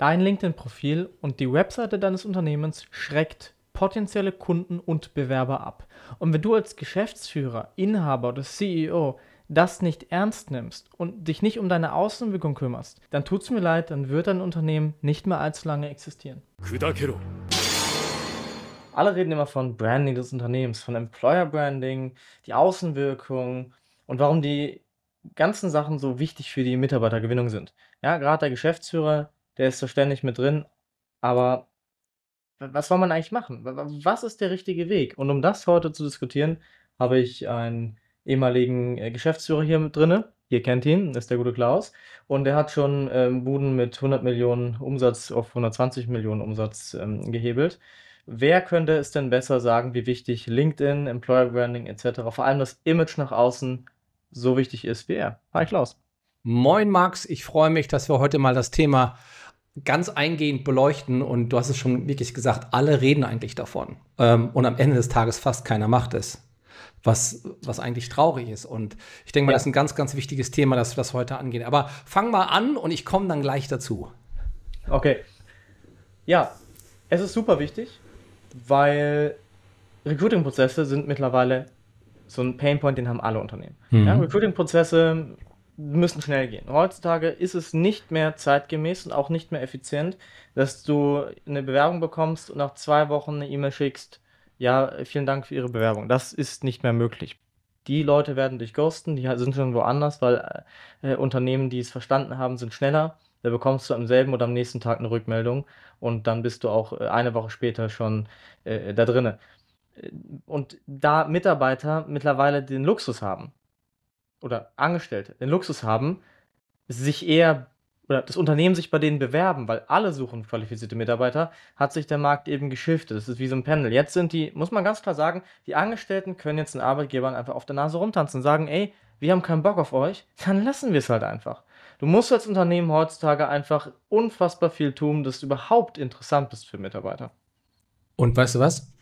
Dein LinkedIn-Profil und die Webseite deines Unternehmens schreckt potenzielle Kunden und Bewerber ab. Und wenn du als Geschäftsführer, Inhaber oder CEO das nicht ernst nimmst und dich nicht um deine Außenwirkung kümmerst, dann tut es mir leid, dann wird dein Unternehmen nicht mehr allzu lange existieren. Alle reden immer von Branding des Unternehmens, von Employer Branding, die Außenwirkung und warum die ganzen Sachen so wichtig für die Mitarbeitergewinnung sind. Ja, gerade der Geschäftsführer der ist so ständig mit drin. Aber was soll man eigentlich machen? Was ist der richtige Weg? Und um das heute zu diskutieren, habe ich einen ehemaligen äh, Geschäftsführer hier mit drin. Ihr kennt ihn, das ist der gute Klaus. Und er hat schon ähm, Buden mit 100 Millionen Umsatz auf 120 Millionen Umsatz ähm, gehebelt. Wer könnte es denn besser sagen, wie wichtig LinkedIn, Employer Branding etc., vor allem das Image nach außen so wichtig ist wie er? Hi Klaus. Moin Max, ich freue mich, dass wir heute mal das Thema ganz eingehend beleuchten und du hast es schon wirklich gesagt, alle reden eigentlich davon. Ähm, und am Ende des Tages fast keiner macht es. Was, was eigentlich traurig ist. Und ich denke mal, ja. das ist ein ganz, ganz wichtiges Thema, das wir das heute angehen. Aber fang mal an und ich komme dann gleich dazu. Okay. Ja, es ist super wichtig, weil Recruiting-Prozesse sind mittlerweile so ein Painpoint, den haben alle Unternehmen. Mhm. Ja, Recruiting-Prozesse müssen schnell gehen. Heutzutage ist es nicht mehr zeitgemäß und auch nicht mehr effizient, dass du eine Bewerbung bekommst und nach zwei Wochen eine E-Mail schickst, ja, vielen Dank für Ihre Bewerbung. Das ist nicht mehr möglich. Die Leute werden dich ghosten, die sind schon woanders, weil äh, Unternehmen, die es verstanden haben, sind schneller. Da bekommst du am selben oder am nächsten Tag eine Rückmeldung und dann bist du auch äh, eine Woche später schon äh, da drinne. Und da Mitarbeiter mittlerweile den Luxus haben, oder Angestellte den Luxus haben, sich eher oder das Unternehmen sich bei denen bewerben, weil alle suchen qualifizierte Mitarbeiter, hat sich der Markt eben geschiftet. Das ist wie so ein Pendel. Jetzt sind die, muss man ganz klar sagen, die Angestellten können jetzt den Arbeitgebern einfach auf der Nase rumtanzen und sagen, ey, wir haben keinen Bock auf euch, dann lassen wir es halt einfach. Du musst als Unternehmen heutzutage einfach unfassbar viel tun, dass du überhaupt interessant bist für Mitarbeiter. Und weißt du was?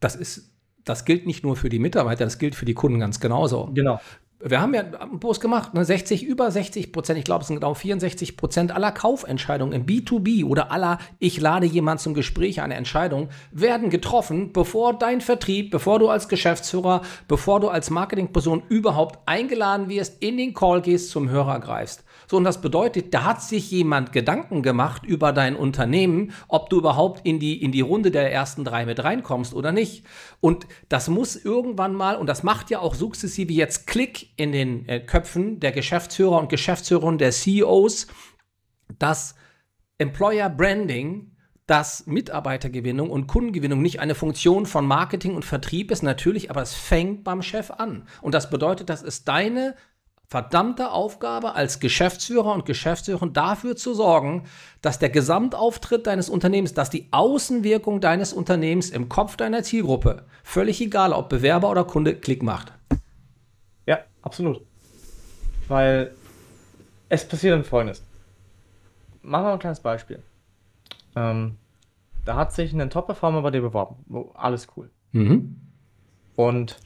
Das ist das gilt nicht nur für die Mitarbeiter, das gilt für die Kunden ganz genauso. Genau wir haben ja Post gemacht, ne, 60, über 60 Prozent, ich glaube, es sind genau 64 Prozent aller Kaufentscheidungen im B2B oder aller Ich lade jemand zum Gespräch, eine Entscheidung, werden getroffen, bevor dein Vertrieb, bevor du als Geschäftsführer, bevor du als Marketingperson überhaupt eingeladen wirst, in den Call gehst, zum Hörer greifst. So, und das bedeutet, da hat sich jemand Gedanken gemacht über dein Unternehmen, ob du überhaupt in die, in die Runde der ersten drei mit reinkommst oder nicht. Und das muss irgendwann mal, und das macht ja auch sukzessive jetzt Klick in den äh, Köpfen der Geschäftsführer und Geschäftsführerinnen, der CEOs, dass Employer Branding dass Mitarbeitergewinnung und Kundengewinnung nicht eine Funktion von Marketing und Vertrieb ist, natürlich, aber es fängt beim Chef an. Und das bedeutet, das ist deine verdammte Aufgabe als Geschäftsführer und Geschäftsführerin dafür zu sorgen, dass der Gesamtauftritt deines Unternehmens, dass die Außenwirkung deines Unternehmens im Kopf deiner Zielgruppe, völlig egal ob Bewerber oder Kunde, Klick macht. Ja, absolut. Weil es passiert dann folgendes. Machen wir ein kleines Beispiel. Ähm, da hat sich ein Top-Performer bei dir beworben. Alles cool. Mhm. Und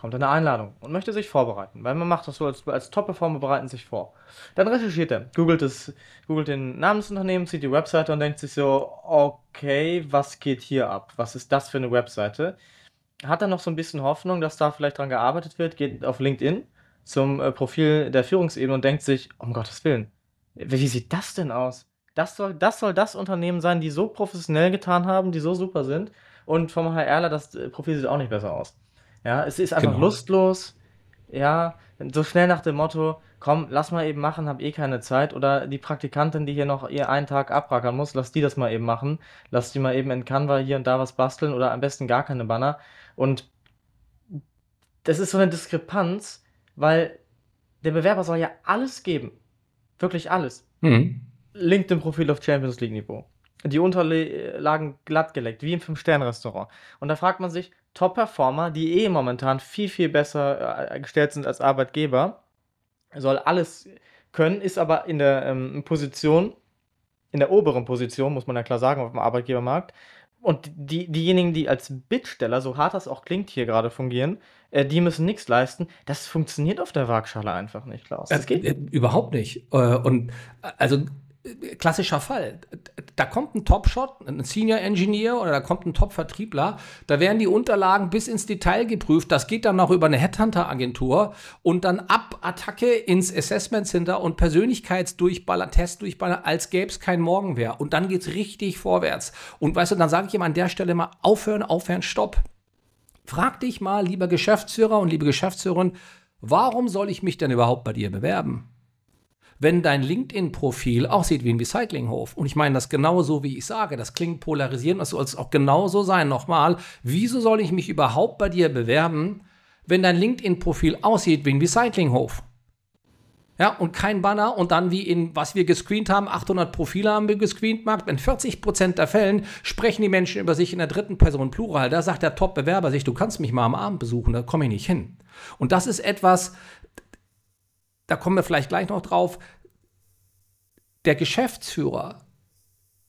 kommt eine Einladung und möchte sich vorbereiten, weil man macht das so als, als Top-Performer bereiten sich vor. Dann recherchiert er, googelt, es, googelt den Namen des Unternehmens, sieht die Webseite und denkt sich so, okay, was geht hier ab? Was ist das für eine Webseite? Hat dann noch so ein bisschen Hoffnung, dass da vielleicht dran gearbeitet wird, geht auf LinkedIn zum äh, Profil der Führungsebene und denkt sich, um Gottes Willen, wie sieht das denn aus? Das soll, das soll das Unternehmen sein, die so professionell getan haben, die so super sind. Und vom HRler, das äh, Profil sieht auch nicht besser aus. Ja, es ist einfach genau. lustlos. Ja, so schnell nach dem Motto, komm, lass mal eben machen, hab eh keine Zeit. Oder die Praktikantin, die hier noch ihr einen Tag abrackern muss, lass die das mal eben machen. Lass die mal eben in Canva hier und da was basteln oder am besten gar keine Banner. Und das ist so eine Diskrepanz, weil der Bewerber soll ja alles geben. Wirklich alles. Mhm. LinkedIn-Profil auf Champions League-Niveau. Die Unterlagen glatt geleckt, wie im Fünf-Sterne-Restaurant. Und da fragt man sich, Top-Performer, die eh momentan viel, viel besser äh, gestellt sind als Arbeitgeber, soll alles können, ist aber in der ähm, Position, in der oberen Position, muss man ja klar sagen, auf dem Arbeitgebermarkt. Und die, diejenigen, die als Bittsteller, so hart das auch klingt, hier gerade fungieren, äh, die müssen nichts leisten. Das funktioniert auf der Waagschale einfach nicht, Klaus. Das geht äh, überhaupt nicht. Äh, und also klassischer Fall. Da kommt ein Top-Shot, ein Senior Engineer oder da kommt ein Top-Vertriebler. Da werden die Unterlagen bis ins Detail geprüft. Das geht dann noch über eine Headhunter-Agentur und dann ab Attacke ins Assessment Center und Persönlichkeitsdurchballer, Testdurchballer, als gäbe es kein Morgen mehr. Und dann geht es richtig vorwärts. Und weißt du, dann sage ich ihm an der Stelle mal aufhören, aufhören, stopp. Frag dich mal, lieber Geschäftsführer und liebe Geschäftsführerin, warum soll ich mich denn überhaupt bei dir bewerben? Wenn dein LinkedIn-Profil aussieht wie ein Recyclinghof. Und ich meine das genauso, wie ich sage. Das klingt polarisierend, das soll es auch genauso sein. Nochmal, wieso soll ich mich überhaupt bei dir bewerben, wenn dein LinkedIn-Profil aussieht wie ein Recyclinghof? Ja, und kein Banner und dann wie in, was wir gescreent haben, 800 Profile haben wir gescreent, Markt. In 40 Prozent der Fällen sprechen die Menschen über sich in der dritten Person Plural. Da sagt der Top-Bewerber sich, du kannst mich mal am Abend besuchen, da komme ich nicht hin. Und das ist etwas, da kommen wir vielleicht gleich noch drauf, der Geschäftsführer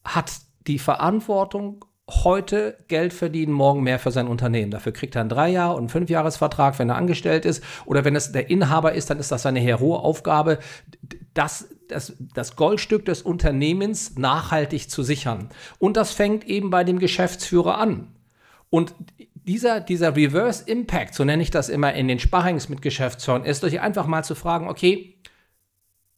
hat die Verantwortung, heute Geld verdienen, morgen mehr für sein Unternehmen. Dafür kriegt er einen Dreijahr- und Fünfjahresvertrag, wenn er angestellt ist. Oder wenn es der Inhaber ist, dann ist das seine heroe Aufgabe, das, das, das Goldstück des Unternehmens nachhaltig zu sichern. Und das fängt eben bei dem Geschäftsführer an. Und dieser, dieser Reverse Impact, so nenne ich das immer in den Sparrings mit Geschäftsführern, ist euch einfach mal zu fragen, okay,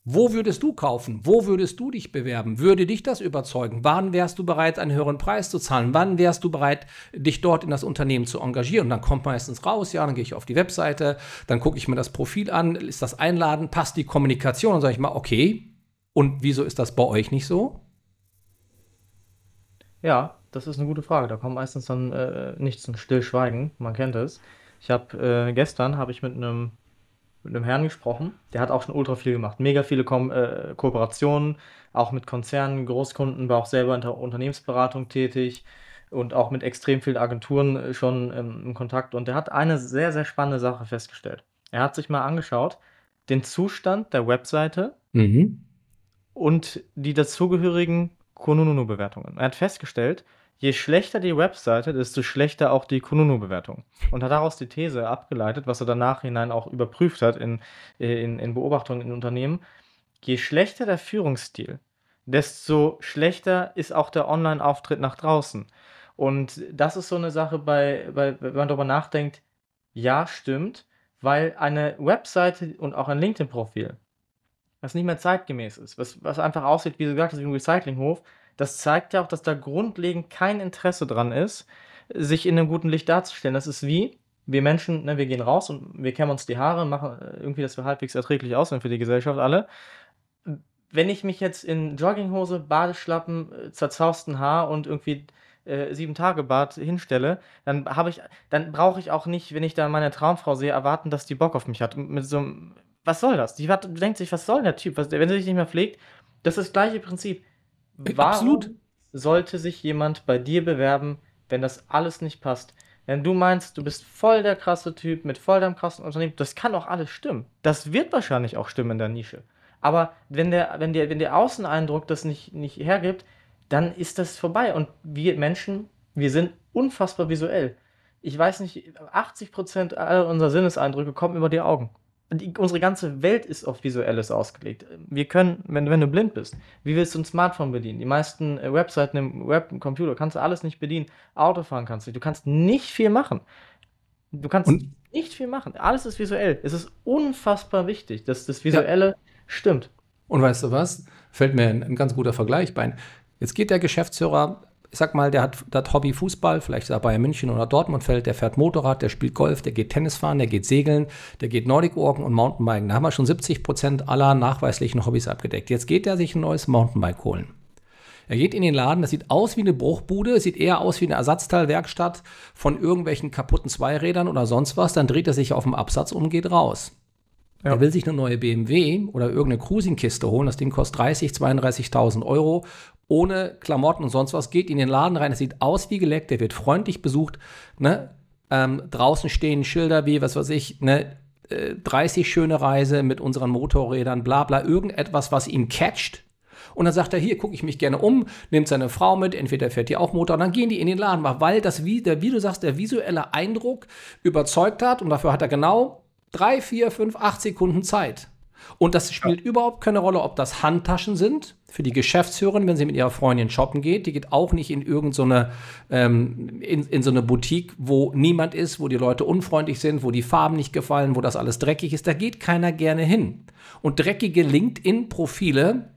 wo würdest du kaufen? Wo würdest du dich bewerben? Würde dich das überzeugen? Wann wärst du bereit, einen höheren Preis zu zahlen? Wann wärst du bereit, dich dort in das Unternehmen zu engagieren? Und dann kommt meistens raus, ja, dann gehe ich auf die Webseite, dann gucke ich mir das Profil an, ist das Einladen, passt die Kommunikation? Und sage ich mal, okay, und wieso ist das bei euch nicht so? Ja, das ist eine gute Frage. Da kommt meistens dann äh, nichts ein Stillschweigen. Man kennt es. Ich habe äh, gestern habe ich mit einem mit einem Herrn gesprochen. Der hat auch schon ultra viel gemacht. Mega viele Ko äh, Kooperationen, auch mit Konzernen, Großkunden, war auch selber in der Unternehmensberatung tätig und auch mit extrem vielen Agenturen äh, schon ähm, im Kontakt. Und der hat eine sehr, sehr spannende Sache festgestellt. Er hat sich mal angeschaut, den Zustand der Webseite mhm. und die dazugehörigen Konunu-Bewertungen. Er hat festgestellt, je schlechter die Webseite, desto schlechter auch die Kununu-Bewertung. Und hat daraus die These abgeleitet, was er danach hinein auch überprüft hat in, in, in Beobachtungen in Unternehmen, je schlechter der Führungsstil, desto schlechter ist auch der Online-Auftritt nach draußen. Und das ist so eine Sache, bei, bei, wenn man darüber nachdenkt, ja, stimmt, weil eine Webseite und auch ein LinkedIn-Profil, was nicht mehr zeitgemäß ist, was, was einfach aussieht, wie du gesagt hast, wie ein Recyclinghof, das zeigt ja auch, dass da grundlegend kein Interesse dran ist, sich in einem guten Licht darzustellen. Das ist wie, wir Menschen, ne, wir gehen raus und wir kämmen uns die Haare, machen äh, irgendwie, dass wir halbwegs erträglich aussehen für die Gesellschaft alle. Wenn ich mich jetzt in Jogginghose, Badeschlappen, äh, zerzausten Haar und irgendwie äh, sieben Tage Bad hinstelle, dann habe ich, dann brauche ich auch nicht, wenn ich da meine Traumfrau sehe, erwarten, dass die Bock auf mich hat. Mit so einem, was soll das? Die denkt sich, was soll der Typ? Was, wenn sie sich nicht mehr pflegt, das ist das gleiche Prinzip. Warum Absolut. sollte sich jemand bei dir bewerben, wenn das alles nicht passt? Wenn du meinst, du bist voll der krasse Typ mit voll deinem krassen Unternehmen, das kann auch alles stimmen. Das wird wahrscheinlich auch stimmen in der Nische. Aber wenn der, wenn der, wenn der Außeneindruck das nicht, nicht hergibt, dann ist das vorbei. Und wir Menschen, wir sind unfassbar visuell. Ich weiß nicht, 80% aller unserer Sinneseindrücke kommen über die Augen die, unsere ganze Welt ist auf Visuelles ausgelegt. Wir können, wenn, wenn du blind bist, wie willst du ein Smartphone bedienen? Die meisten äh, Webseiten im Web, im Computer kannst du alles nicht bedienen. Autofahren kannst du nicht. Du kannst nicht viel machen. Du kannst Und? nicht viel machen. Alles ist visuell. Es ist unfassbar wichtig, dass das Visuelle ja. stimmt. Und weißt du was? Fällt mir ein, ein ganz guter Vergleich bei. Jetzt geht der Geschäftsführer ich sag mal, der hat das Hobby Fußball, vielleicht ist er Bayern München oder Dortmund fällt, der fährt Motorrad, der spielt Golf, der geht Tennis fahren, der geht Segeln, der geht Nordic Walken und Mountainbiken. Da haben wir schon 70 Prozent aller nachweislichen Hobbys abgedeckt. Jetzt geht er sich ein neues Mountainbike holen. Er geht in den Laden, das sieht aus wie eine Bruchbude, sieht eher aus wie eine Ersatzteilwerkstatt von irgendwelchen kaputten Zweirädern oder sonst was. Dann dreht er sich auf dem Absatz um und geht raus. Ja. Er will sich eine neue BMW oder irgendeine Cruising-Kiste holen. Das Ding kostet 30, 32.000 Euro ohne Klamotten und sonst was, geht in den Laden rein, es sieht aus wie geleckt, der wird freundlich besucht, ne? Ähm, draußen stehen Schilder wie, was weiß ich, ne, 30 äh, schöne Reise mit unseren Motorrädern, bla bla, irgendetwas, was ihn catcht. Und dann sagt er, hier gucke ich mich gerne um, nimmt seine Frau mit, entweder fährt die auch Motor, und dann gehen die in den Laden, weil das, wie, der, wie du sagst, der visuelle Eindruck überzeugt hat und dafür hat er genau drei, vier, fünf, acht Sekunden Zeit. Und das spielt ja. überhaupt keine Rolle, ob das Handtaschen sind für die Geschäftsführerin, wenn sie mit ihrer Freundin shoppen geht. Die geht auch nicht in irgendeine ähm, in, in so eine Boutique, wo niemand ist, wo die Leute unfreundlich sind, wo die Farben nicht gefallen, wo das alles dreckig ist. Da geht keiner gerne hin. Und dreckige LinkedIn-Profile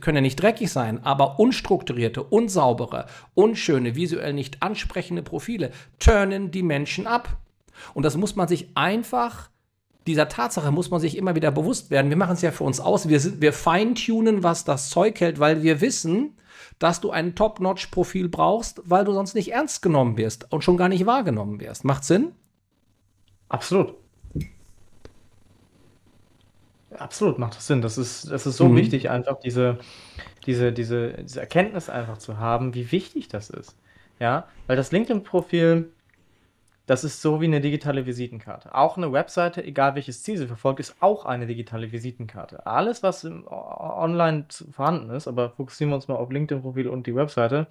können ja nicht dreckig sein, aber unstrukturierte, unsaubere, unschöne, visuell nicht ansprechende Profile turnen die Menschen ab. Und das muss man sich einfach dieser Tatsache muss man sich immer wieder bewusst werden. Wir machen es ja für uns aus. Wir, sind, wir feintunen, was das Zeug hält, weil wir wissen, dass du ein Top-Notch-Profil brauchst, weil du sonst nicht ernst genommen wirst und schon gar nicht wahrgenommen wirst. Macht Sinn? Absolut. Absolut macht das Sinn. Das ist, das ist so mhm. wichtig, einfach diese, diese, diese, diese Erkenntnis einfach zu haben, wie wichtig das ist. Ja, weil das LinkedIn-Profil das ist so wie eine digitale Visitenkarte. Auch eine Webseite, egal welches Ziel sie verfolgt, ist auch eine digitale Visitenkarte. Alles, was im, online vorhanden ist, aber fokussieren wir uns mal auf LinkedIn-Profil und die Webseite,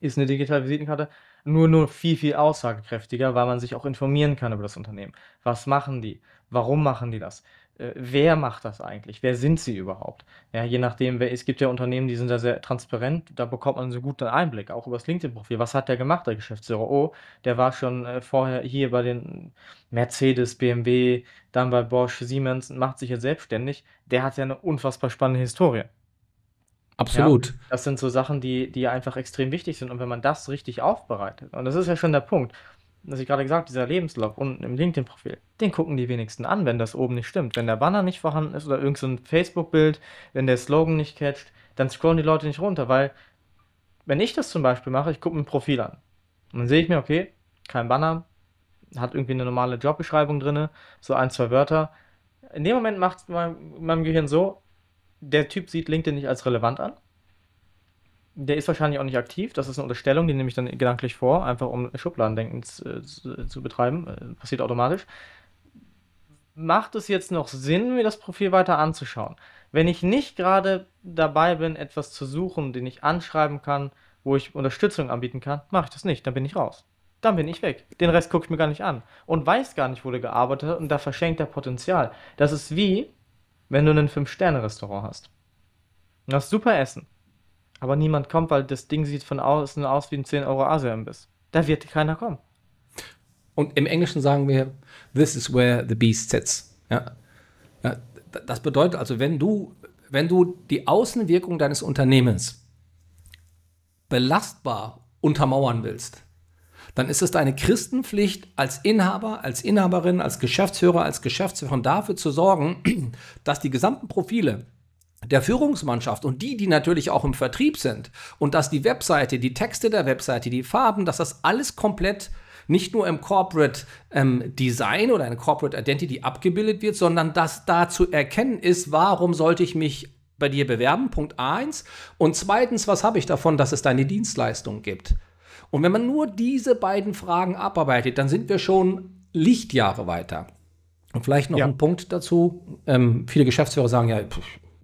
ist eine digitale Visitenkarte nur, nur viel, viel aussagekräftiger, weil man sich auch informieren kann über das Unternehmen. Was machen die? Warum machen die das? Äh, wer macht das eigentlich? Wer sind sie überhaupt? Ja, je nachdem, wer, es gibt ja Unternehmen, die sind da sehr transparent, da bekommt man so guten Einblick, auch über das LinkedIn-Profil. Was hat der gemacht, der Geschäftsführer? Oh, der war schon äh, vorher hier bei den Mercedes, BMW, dann bei Bosch, Siemens und macht sich jetzt selbstständig. Der hat ja eine unfassbar spannende Historie. Absolut. Ja, das sind so Sachen, die, die einfach extrem wichtig sind. Und wenn man das richtig aufbereitet, und das ist ja schon der Punkt, was ich gerade gesagt dieser Lebenslauf unten im LinkedIn-Profil, den gucken die wenigsten an, wenn das oben nicht stimmt. Wenn der Banner nicht vorhanden ist oder irgendein so Facebook-Bild, wenn der Slogan nicht catcht, dann scrollen die Leute nicht runter, weil wenn ich das zum Beispiel mache, ich gucke mir ein Profil an und dann sehe ich mir, okay, kein Banner, hat irgendwie eine normale Jobbeschreibung drin, so ein, zwei Wörter. In dem Moment macht es mein, meinem Gehirn so, der Typ sieht LinkedIn nicht als relevant an der ist wahrscheinlich auch nicht aktiv. Das ist eine Unterstellung, die nehme ich dann gedanklich vor, einfach um Schubladendenken zu, zu, zu betreiben. Äh, passiert automatisch. Macht es jetzt noch Sinn, mir das Profil weiter anzuschauen? Wenn ich nicht gerade dabei bin, etwas zu suchen, den ich anschreiben kann, wo ich Unterstützung anbieten kann, mache ich das nicht. Dann bin ich raus. Dann bin ich weg. Den Rest gucke ich mir gar nicht an. Und weiß gar nicht, wo der gearbeitet hat und da verschenkt er Potenzial. Das ist wie, wenn du ein Fünf-Sterne-Restaurant hast. Du hast super Essen aber niemand kommt, weil das Ding sieht von außen aus wie ein 10 Euro Asia-Imbiss. Da wird keiner kommen. Und im Englischen sagen wir, this is where the beast sits. Ja. ja. das bedeutet also, wenn du, wenn du die Außenwirkung deines Unternehmens belastbar untermauern willst, dann ist es deine Christenpflicht als Inhaber, als Inhaberin, als Geschäftsführer, als Geschäftsführerin dafür zu sorgen, dass die gesamten Profile der Führungsmannschaft und die, die natürlich auch im Vertrieb sind und dass die Webseite, die Texte der Webseite, die Farben, dass das alles komplett nicht nur im Corporate ähm, Design oder eine Corporate Identity abgebildet wird, sondern dass da zu erkennen ist, warum sollte ich mich bei dir bewerben, Punkt 1. Und zweitens, was habe ich davon, dass es deine Dienstleistung gibt? Und wenn man nur diese beiden Fragen abarbeitet, dann sind wir schon Lichtjahre weiter. Und vielleicht noch ja. ein Punkt dazu. Ähm, viele Geschäftsführer sagen ja, pff,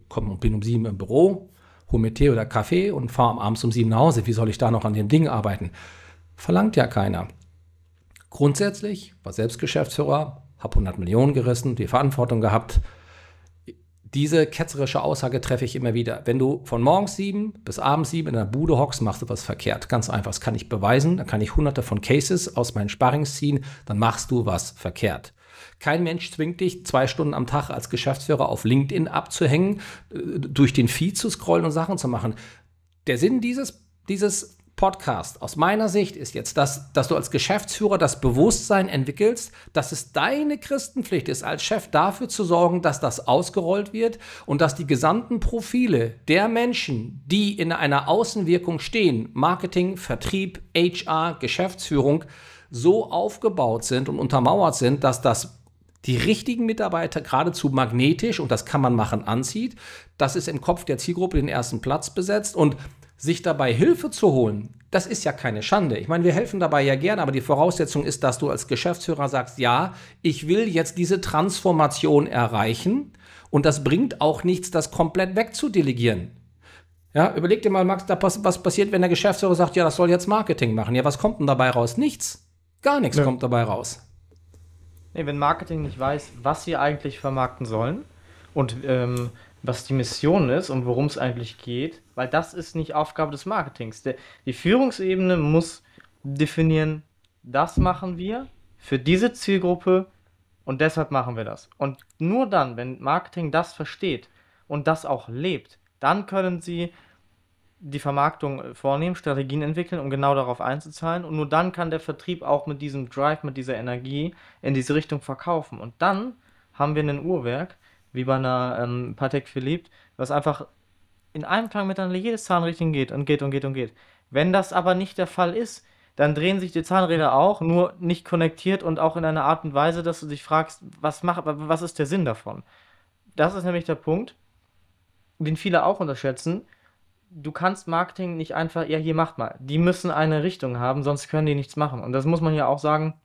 komm und bin um sieben im Büro, hole mir Tee oder Kaffee und fahre abends um sieben nach Hause. Wie soll ich da noch an dem Ding arbeiten? Verlangt ja keiner. Grundsätzlich war selbst Geschäftsführer, habe 100 Millionen gerissen, die Verantwortung gehabt. Diese ketzerische Aussage treffe ich immer wieder. Wenn du von morgens sieben bis abends sieben in der Bude hockst, machst du was verkehrt. Ganz einfach. Das kann ich beweisen. Da kann ich hunderte von Cases aus meinen Sparrings ziehen. Dann machst du was verkehrt. Kein Mensch zwingt dich, zwei Stunden am Tag als Geschäftsführer auf LinkedIn abzuhängen, äh, durch den Feed zu scrollen und Sachen zu machen. Der Sinn dieses, dieses Podcast aus meiner Sicht ist jetzt, dass, dass du als Geschäftsführer das Bewusstsein entwickelst, dass es deine Christenpflicht ist, als Chef dafür zu sorgen, dass das ausgerollt wird und dass die gesamten Profile der Menschen, die in einer Außenwirkung stehen, Marketing, Vertrieb, HR, Geschäftsführung, so aufgebaut sind und untermauert sind, dass das die richtigen Mitarbeiter geradezu magnetisch, und das kann man machen, anzieht. Das ist im Kopf der Zielgruppe den ersten Platz besetzt und sich dabei Hilfe zu holen, das ist ja keine Schande. Ich meine, wir helfen dabei ja gerne, aber die Voraussetzung ist, dass du als Geschäftsführer sagst, ja, ich will jetzt diese Transformation erreichen und das bringt auch nichts, das komplett wegzudelegieren. Ja, überleg dir mal, Max, was passiert, wenn der Geschäftsführer sagt, ja, das soll jetzt Marketing machen. Ja, was kommt denn dabei raus? Nichts. Gar nichts ja. kommt dabei raus. Nee, wenn Marketing nicht weiß, was sie eigentlich vermarkten sollen und ähm, was die Mission ist und worum es eigentlich geht, weil das ist nicht Aufgabe des Marketings. Der, die Führungsebene muss definieren, das machen wir für diese Zielgruppe und deshalb machen wir das. Und nur dann, wenn Marketing das versteht und das auch lebt, dann können sie die Vermarktung vornehmen, Strategien entwickeln, um genau darauf einzuzahlen. Und nur dann kann der Vertrieb auch mit diesem Drive, mit dieser Energie in diese Richtung verkaufen. Und dann haben wir ein Uhrwerk, wie bei einer ähm, Patek Philippe, was einfach in einem Klang miteinander jedes Zahnrädchen geht und geht und geht und geht. Wenn das aber nicht der Fall ist, dann drehen sich die Zahnräder auch, nur nicht konnektiert und auch in einer Art und Weise, dass du dich fragst, was, mach, was ist der Sinn davon? Das ist nämlich der Punkt, den viele auch unterschätzen. Du kannst Marketing nicht einfach, ja, hier macht mal. Die müssen eine Richtung haben, sonst können die nichts machen. Und das muss man ja auch sagen,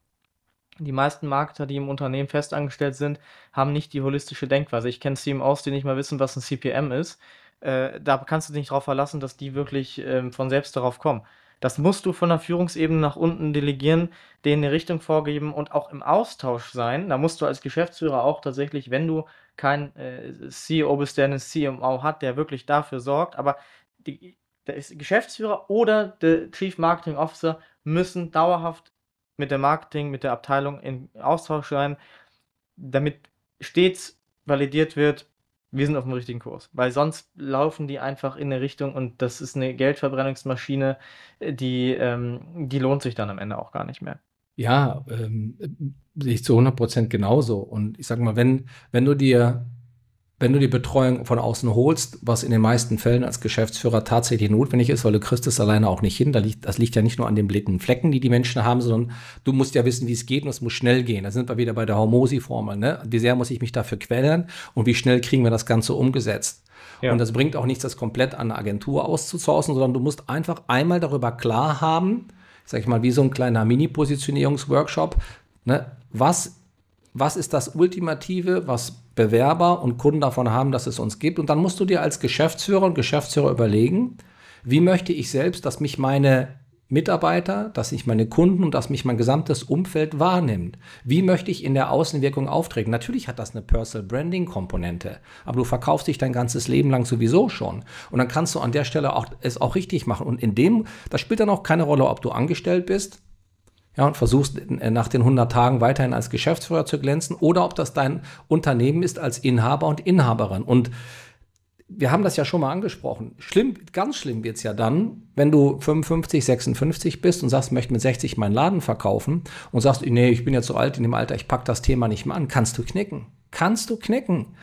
die meisten Marketer, die im Unternehmen festangestellt sind, haben nicht die holistische Denkweise. Ich kenne CMOs, die nicht mal wissen, was ein CPM ist. Äh, da kannst du dich nicht darauf verlassen, dass die wirklich ähm, von selbst darauf kommen. Das musst du von der Führungsebene nach unten delegieren, denen eine Richtung vorgeben und auch im Austausch sein. Da musst du als Geschäftsführer auch tatsächlich, wenn du kein äh, CEO bist, der einen CMO hat, der wirklich dafür sorgt, aber die, der Geschäftsführer oder der Chief Marketing Officer müssen dauerhaft mit der Marketing, mit der Abteilung in Austausch sein, damit stets validiert wird, wir sind auf dem richtigen Kurs. Weil sonst laufen die einfach in eine Richtung und das ist eine Geldverbrennungsmaschine, die, ähm, die lohnt sich dann am Ende auch gar nicht mehr. Ja, ähm, sehe ich zu 100 Prozent genauso. Und ich sage mal, wenn, wenn du dir wenn du die Betreuung von außen holst, was in den meisten Fällen als Geschäftsführer tatsächlich notwendig ist, weil du kriegst es alleine auch nicht hin. Das liegt ja nicht nur an den blinden Flecken, die die Menschen haben, sondern du musst ja wissen, wie es geht und es muss schnell gehen. Da sind wir wieder bei der Hormosi-Formel. Ne? Wie sehr muss ich mich dafür quälen und wie schnell kriegen wir das Ganze umgesetzt? Ja. Und das bringt auch nichts, das komplett an eine Agentur auszusourcen, sondern du musst einfach einmal darüber klar haben, sag ich mal, wie so ein kleiner Mini-Positionierungsworkshop, ne? was, was ist das Ultimative, was Bewerber und Kunden davon haben, dass es uns gibt. Und dann musst du dir als Geschäftsführer und Geschäftsführer überlegen, wie möchte ich selbst, dass mich meine Mitarbeiter, dass sich meine Kunden und dass mich mein gesamtes Umfeld wahrnimmt. Wie möchte ich in der Außenwirkung auftreten? Natürlich hat das eine Personal Branding Komponente, aber du verkaufst dich dein ganzes Leben lang sowieso schon. Und dann kannst du an der Stelle auch, es auch richtig machen. Und in dem, das spielt dann auch keine Rolle, ob du angestellt bist ja, und versuchst äh, nach den 100 Tagen weiterhin als Geschäftsführer zu glänzen oder ob das dein Unternehmen ist als Inhaber und Inhaberin. Und wir haben das ja schon mal angesprochen. Schlimm, ganz schlimm wird es ja dann, wenn du 55, 56 bist und sagst, möchte mit 60 meinen Laden verkaufen und sagst, nee, ich bin ja zu alt in dem Alter, ich packe das Thema nicht mehr an. Kannst du knicken. Kannst du knicken.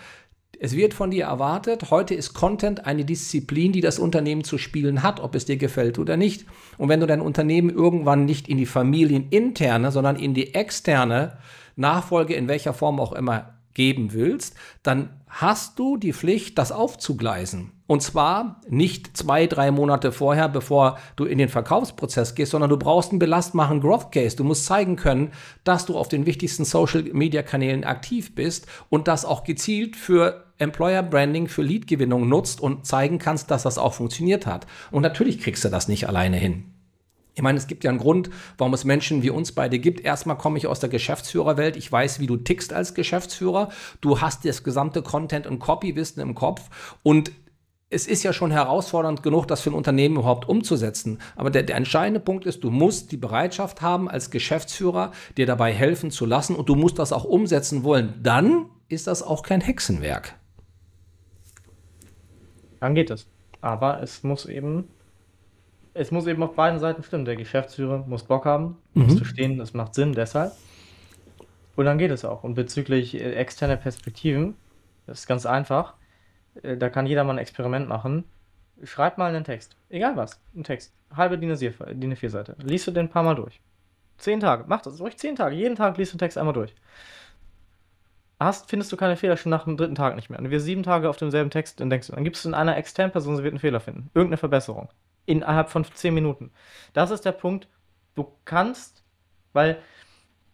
Es wird von dir erwartet, heute ist Content eine Disziplin, die das Unternehmen zu spielen hat, ob es dir gefällt oder nicht. Und wenn du dein Unternehmen irgendwann nicht in die familieninterne, sondern in die externe Nachfolge in welcher Form auch immer geben willst, dann hast du die Pflicht, das aufzugleisen. Und zwar nicht zwei, drei Monate vorher, bevor du in den Verkaufsprozess gehst, sondern du brauchst einen belastbaren Growth Case. Du musst zeigen können, dass du auf den wichtigsten Social Media Kanälen aktiv bist und das auch gezielt für Employer Branding, für Lead-Gewinnung nutzt und zeigen kannst, dass das auch funktioniert hat. Und natürlich kriegst du das nicht alleine hin. Ich meine, es gibt ja einen Grund, warum es Menschen wie uns beide gibt. Erstmal komme ich aus der Geschäftsführerwelt. Ich weiß, wie du tickst als Geschäftsführer. Du hast das gesamte Content- und Copy-Wissen im Kopf und es ist ja schon herausfordernd genug, das für ein Unternehmen überhaupt umzusetzen. Aber der, der, entscheidende Punkt ist, du musst die Bereitschaft haben, als Geschäftsführer dir dabei helfen zu lassen und du musst das auch umsetzen wollen. Dann ist das auch kein Hexenwerk. Dann geht es. Aber es muss eben, es muss eben auf beiden Seiten stimmen. Der Geschäftsführer muss Bock haben, mhm. muss verstehen, das macht Sinn, deshalb. Und dann geht es auch. Und bezüglich äh, externer Perspektiven, das ist ganz einfach äh, da kann jeder mal ein Experiment machen. Schreib mal einen Text. Egal was. Ein Text. Halbe DIN A4-Seite. Liest du den ein paar Mal durch. Zehn Tage. Mach das ruhig zehn Tage. Jeden Tag liest du den Text einmal durch. Hast, findest du keine Fehler schon nach dem dritten Tag nicht mehr. Und wir sieben Tage auf demselben Text, dann denkst du, dann gibst du in einer externen Person, sie wird einen Fehler finden. Irgendeine Verbesserung. Innerhalb von zehn Minuten. Das ist der Punkt. Du kannst, weil,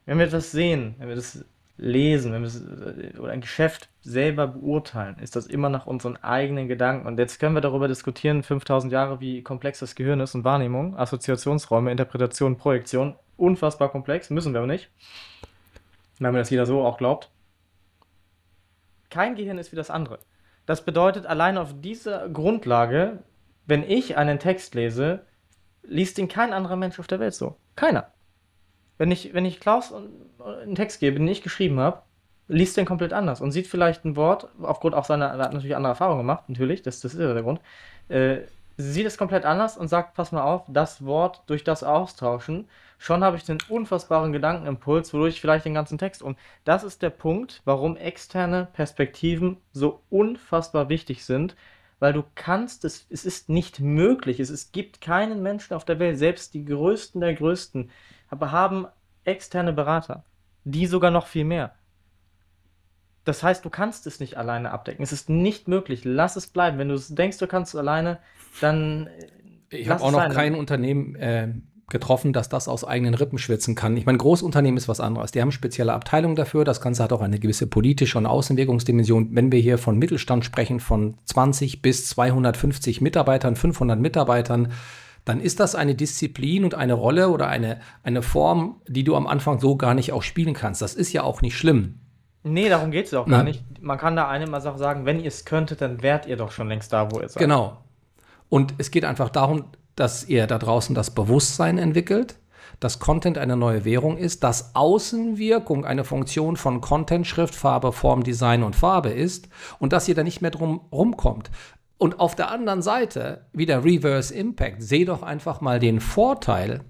wenn wir das sehen, wenn wir das lesen, wenn wir es, äh, oder ein Geschäft selber beurteilen, ist das immer nach unseren eigenen Gedanken. Und jetzt können wir darüber diskutieren, 5000 Jahre, wie komplex das Gehirn ist und Wahrnehmung, Assoziationsräume, Interpretation, Projektion. Unfassbar komplex, müssen wir aber nicht. Wenn mir das jeder so auch glaubt. kein Gehirn ist wie das andere. Das bedeutet, allein auf dieser Grundlage, wenn ich einen Text lese, liest ihn kein anderer Mensch auf der Welt so. Keiner. Wenn ich, wenn ich Klaus einen Text gebe, den ich geschrieben habe, liest den komplett anders und sieht vielleicht ein Wort, aufgrund auch seiner, er hat natürlich andere Erfahrungen gemacht, natürlich, das, das ist ja der Grund, äh, sieht es komplett anders und sagt, pass mal auf, das Wort durch das austauschen, schon habe ich den unfassbaren Gedankenimpuls, wodurch ich vielleicht den ganzen Text und das ist der Punkt, warum externe Perspektiven so unfassbar wichtig sind, weil du kannst es, es ist nicht möglich, es, es gibt keinen Menschen auf der Welt, selbst die größten der größten, aber haben externe Berater, die sogar noch viel mehr. Das heißt, du kannst es nicht alleine abdecken. Es ist nicht möglich. Lass es bleiben. Wenn du denkst, du kannst es alleine, dann. Äh, ich habe auch noch kein Unternehmen äh, getroffen, das das aus eigenen Rippen schwitzen kann. Ich meine, Großunternehmen ist was anderes. Die haben spezielle Abteilungen dafür. Das Ganze hat auch eine gewisse politische und Außenwirkungsdimension. Wenn wir hier von Mittelstand sprechen, von 20 bis 250 Mitarbeitern, 500 Mitarbeitern, dann ist das eine Disziplin und eine Rolle oder eine, eine Form, die du am Anfang so gar nicht auch spielen kannst. Das ist ja auch nicht schlimm. Nee, darum geht es auch gar nicht. Man kann da eine mal sagen, wenn ihr es könntet, dann wärt ihr doch schon längst da, wo ihr seid. Genau. Und es geht einfach darum, dass ihr da draußen das Bewusstsein entwickelt, dass Content eine neue Währung ist, dass Außenwirkung eine Funktion von Content, Schriftfarbe, Form, Design und Farbe ist und dass ihr da nicht mehr drum rumkommt. Und auf der anderen Seite, wieder Reverse Impact, seh doch einfach mal den Vorteil,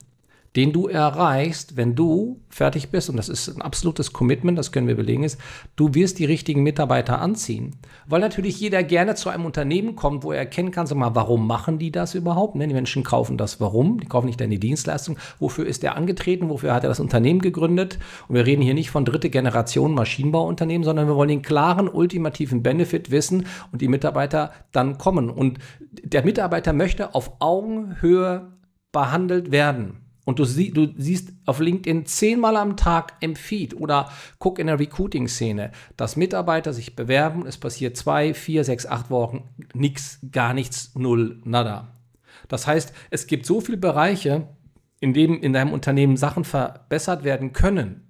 den du erreichst, wenn du fertig bist, und das ist ein absolutes Commitment, das können wir belegen, ist, du wirst die richtigen Mitarbeiter anziehen. Weil natürlich jeder gerne zu einem Unternehmen kommt, wo er erkennen kann, sag mal, warum machen die das überhaupt? Ne? Die Menschen kaufen das warum? Die kaufen nicht deine Dienstleistung. Wofür ist er angetreten? Wofür hat er das Unternehmen gegründet? Und wir reden hier nicht von dritte Generation Maschinenbauunternehmen, sondern wir wollen den klaren, ultimativen Benefit wissen und die Mitarbeiter dann kommen. Und der Mitarbeiter möchte auf Augenhöhe behandelt werden und du, sie, du siehst auf LinkedIn zehnmal am Tag im Feed oder guck in der Recruiting-Szene, dass Mitarbeiter sich bewerben, es passiert zwei, vier, sechs, acht Wochen, nichts, gar nichts, null, nada. Das heißt, es gibt so viele Bereiche, in denen in deinem Unternehmen Sachen verbessert werden können.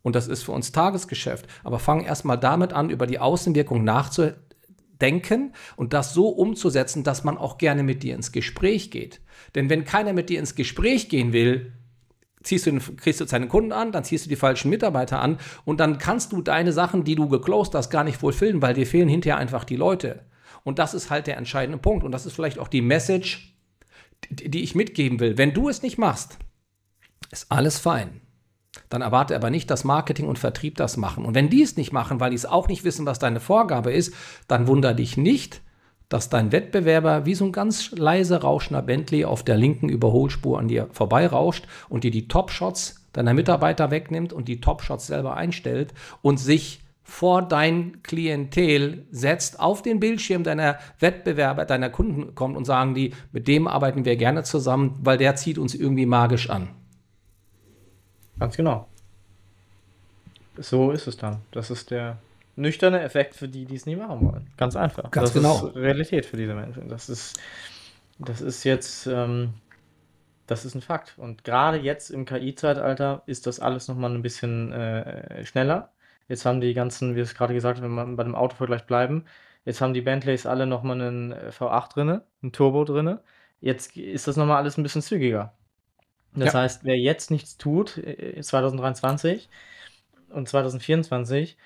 Und das ist für uns Tagesgeschäft. Aber fang erstmal damit an, über die Außenwirkung nachzudenken und das so umzusetzen, dass man auch gerne mit dir ins Gespräch geht. Denn wenn keiner mit dir ins Gespräch gehen will, ziehst du, kriegst du seine Kunden an, dann ziehst du die falschen Mitarbeiter an und dann kannst du deine Sachen, die du geclosed hast, gar nicht fulfillen, weil dir fehlen hinterher einfach die Leute. Und das ist halt der entscheidende Punkt. Und das ist vielleicht auch die Message, die ich mitgeben will. Wenn du es nicht machst, ist alles fein. Dann erwarte aber nicht, dass Marketing und Vertrieb das machen. Und wenn die es nicht machen, weil die es auch nicht wissen, was deine Vorgabe ist, dann wunder dich nicht, dass dein Wettbewerber wie so ein ganz leise rauschender Bentley auf der linken Überholspur an dir vorbeirauscht und dir die Top-Shots deiner Mitarbeiter wegnimmt und die Top-Shots selber einstellt und sich vor dein Klientel setzt, auf den Bildschirm deiner Wettbewerber, deiner Kunden kommt und sagen die, mit dem arbeiten wir gerne zusammen, weil der zieht uns irgendwie magisch an. Ganz genau. So ist es dann. Das ist der nüchterner Effekt für die, die es nie machen wollen. Ganz einfach. Ganz das genau. ist Realität für diese Menschen. Das ist, das ist jetzt, ähm, das ist ein Fakt. Und gerade jetzt im KI-Zeitalter ist das alles nochmal ein bisschen äh, schneller. Jetzt haben die ganzen, wie es gerade gesagt wenn wir bei dem Autovergleich bleiben, jetzt haben die Bentleys alle nochmal einen äh, V8 drinne, einen Turbo drinne. Jetzt ist das nochmal alles ein bisschen zügiger. Das ja. heißt, wer jetzt nichts tut, 2023 äh, und 2024,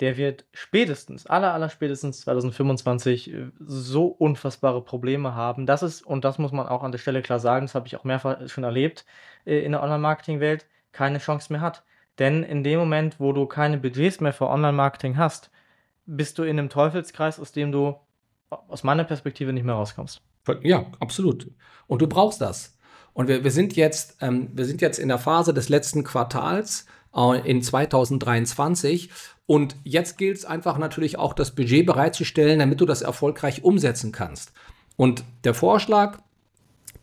der wird spätestens, aller, aller spätestens 2025 äh, so unfassbare Probleme haben. Das ist, und das muss man auch an der Stelle klar sagen, das habe ich auch mehrfach schon erlebt äh, in der Online-Marketing-Welt, keine Chance mehr hat. Denn in dem Moment, wo du keine Budgets mehr für Online-Marketing hast, bist du in einem Teufelskreis, aus dem du aus meiner Perspektive nicht mehr rauskommst. Ja, absolut. Und du brauchst das. Und wir, wir, sind jetzt, ähm, wir sind jetzt in der Phase des letzten Quartals äh, in 2023 und jetzt gilt es einfach natürlich auch, das Budget bereitzustellen, damit du das erfolgreich umsetzen kannst. Und der Vorschlag,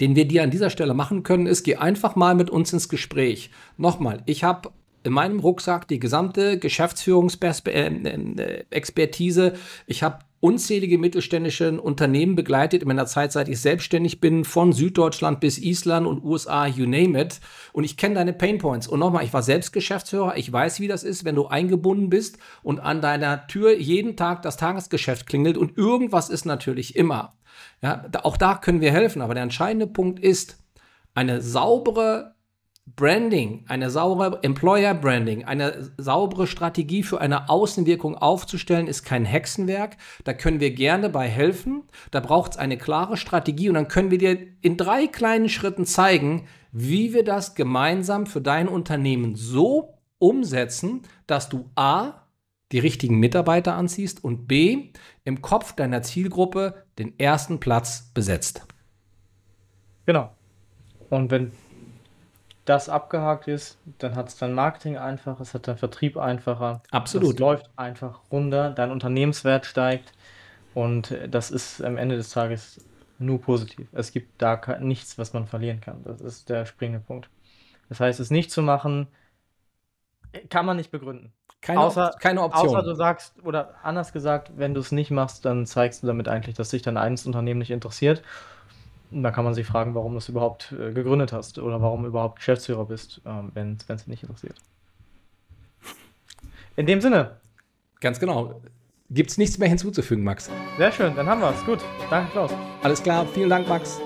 den wir dir an dieser Stelle machen können, ist, geh einfach mal mit uns ins Gespräch. Nochmal, ich habe in meinem Rucksack die gesamte Geschäftsführungsexpertise. Äh, ich habe unzählige mittelständische Unternehmen begleitet in meiner Zeit, seit ich selbstständig bin, von Süddeutschland bis Island und USA, you name it. Und ich kenne deine Painpoints. Und nochmal, ich war selbst Geschäftsführer. Ich weiß, wie das ist, wenn du eingebunden bist und an deiner Tür jeden Tag das Tagesgeschäft klingelt und irgendwas ist natürlich immer. Ja, auch da können wir helfen. Aber der entscheidende Punkt ist, eine saubere Branding, eine saubere Employer Branding, eine saubere Strategie für eine Außenwirkung aufzustellen, ist kein Hexenwerk. Da können wir gerne bei helfen. Da braucht es eine klare Strategie und dann können wir dir in drei kleinen Schritten zeigen, wie wir das gemeinsam für dein Unternehmen so umsetzen, dass du A, die richtigen Mitarbeiter anziehst und B, im Kopf deiner Zielgruppe den ersten Platz besetzt. Genau. Und wenn das abgehakt ist, dann hat es dein Marketing einfach, es hat dein Vertrieb einfacher. Absolut. Es läuft einfach runter, dein Unternehmenswert steigt und das ist am Ende des Tages nur positiv. Es gibt da nichts, was man verlieren kann. Das ist der springende Punkt. Das heißt, es nicht zu machen, kann man nicht begründen. Keine, außer, keine Option. Außer du sagst, oder anders gesagt, wenn du es nicht machst, dann zeigst du damit eigentlich, dass sich dein eigenes Unternehmen nicht interessiert da kann man sich fragen, warum du es überhaupt äh, gegründet hast oder warum du überhaupt Geschäftsführer bist, ähm, wenn es nicht interessiert. In dem Sinne. Ganz genau. Gibt es nichts mehr hinzuzufügen, Max? Sehr schön, dann haben wir es. Gut. Danke, Klaus. Alles klar, vielen Dank, Max.